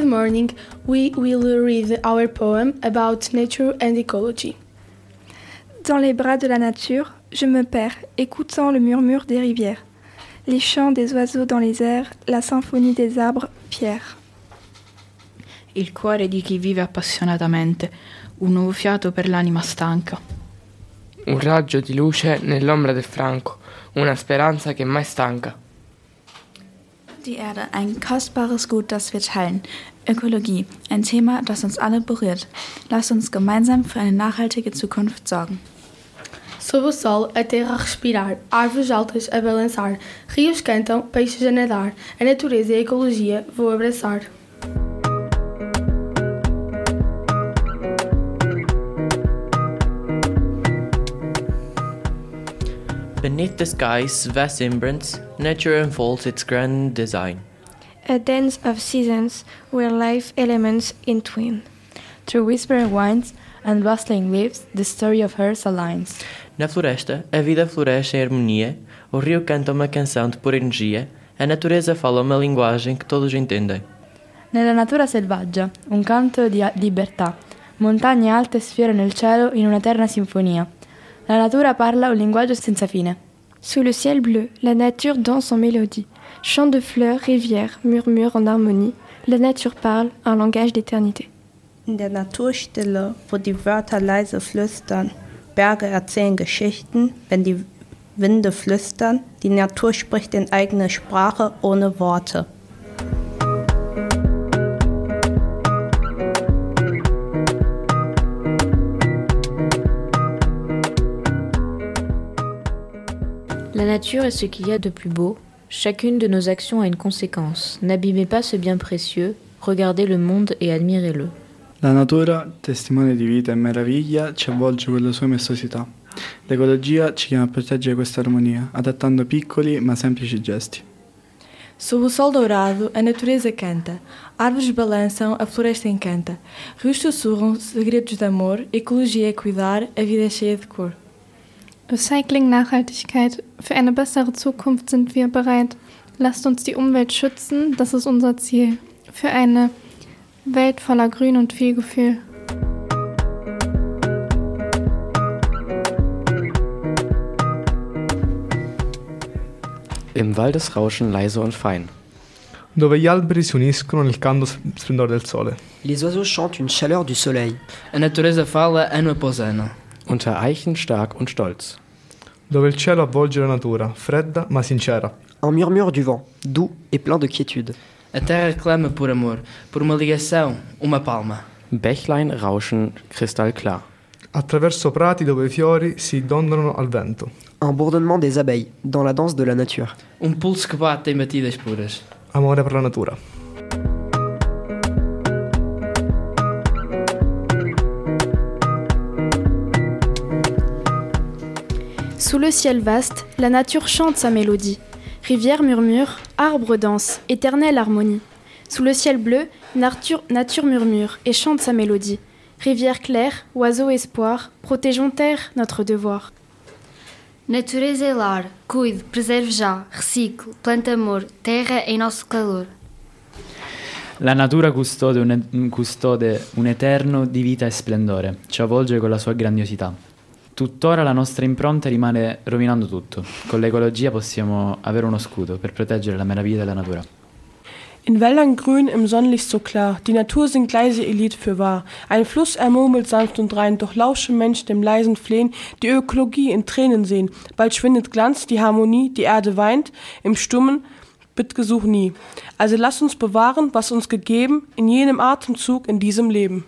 morning we will read our poem about nature and ecology. Dans les bras de la nature, je me perds, écoutant le murmure des rivières, les chants des oiseaux dans les airs, la symphonie des arbres pierres. Il cuore di chi vive appassionatamente, un nuovo fiato per l'anima stanca. Un raggio di luce nell'ombra del franco, una speranza che mai stanca. Die Erde, ein kostbares Gut, das wir teilen. Ökologie, ein Thema, das uns alle berührt. Lass uns gemeinsam für eine nachhaltige Zukunft sorgen. Sob o sol, a terra respirar, árvores altas a balançar, rios cantam, peixes a nadar, a natureza e a ecologia vou abraçar. Beneath the sky's vast imprint, nature unfolds its grand design. A dance of seasons where life elements entwine. Through whispering winds and rustling leaves, the story of Earth aligns. Na floresta, a vida floresce em harmonia, o rio canta uma canção de pura energia, a natureza fala uma linguagem que todos entendem. Nella natura selvaggia, un canto di libertà, montagne alte sfiorano il cielo in un'eterna sinfonia. La natura parla un linguaggio senza fine. Sous le ciel bleu, la nature danse en mélodie. Chants de fleurs, rivières, murmures en harmonie. La nature parle un langage d'éternité. In der Naturstille, wo die Wörter leise flüstern, Berge erzählen Geschichten, wenn die Winde flüstern, die Natur spricht in eigene Sprache ohne Worte. La nature est ce qu'il y a de plus beau. Chacune de nos actions a une conséquence. N'abîmez pas ce bien précieux, regardez le monde et admirez-le. La natura, testimone di vita e meraviglia, ci avvolge con la sua maestosità. L'ecologia ci chiama a proteggere questa armonia, adattando piccoli ma semplici gesti. Sob o sol dourado, a natureza canta. Árvores balançam, a floresta encanta. Rios sussurram segredos de amor, ecologia é cuidar, a vida é cheia de cor. Recycling, Nachhaltigkeit. Für eine bessere Zukunft sind wir bereit. Lasst uns die Umwelt schützen, das ist unser Ziel. Für eine Welt voller Grün und viel Gefühl. Im Waldesrauschen leise und fein. Dove gli alberi si uniscono nel canto splendore del sole. Les oiseaux chantent une chaleur du soleil. A natureza fala ano após ano. Unter Eichen stark und stolz. Dove il cielo avvolge la natura, fredda ma sincera. Un murmure du vent, doux et plein de quiétude. A terra clama por amor, por uma ligação, uma palma. Bächlein rauschen kristallklar. Attraverso prati dove i fiori si dondolano al vento. Un bourdonnement des abeilles, dans la danse de la nature. Um pulso que bate em batidas puras. Amore per la natura. Sous le ciel vaste, la nature chante sa mélodie. Rivière murmure, arbre danse, éternelle harmonie. Sous le ciel bleu, nature, nature murmure et chante sa mélodie. Rivière claire, oiseau espoir, protégeons terre, notre devoir. Natureza é lar, cuide, preserve já, recicle, planta amor, terra em nosso calor. La natura custode un, custode un eterno di vita e splendore, ci avvolge con la sua grandiosità. Tuttora la nostra impronta rimane rovinando tutto. Con l'ecologia possiamo avere uno scudo per proteggere la meraviglia della natura. In Wäldern grün, im Sonnenlicht so klar, die Natur singt leise ihr Lied für wahr. Ein Fluss ermurmelt sanft und rein, doch lausche Mensch dem leisen Flehen, die Ökologie in Tränen sehen. Bald schwindet Glanz, die Harmonie, die Erde weint, im stummen Bittgesuch nie. Also lass uns bewahren, was uns gegeben, in jenem Atemzug, in diesem Leben.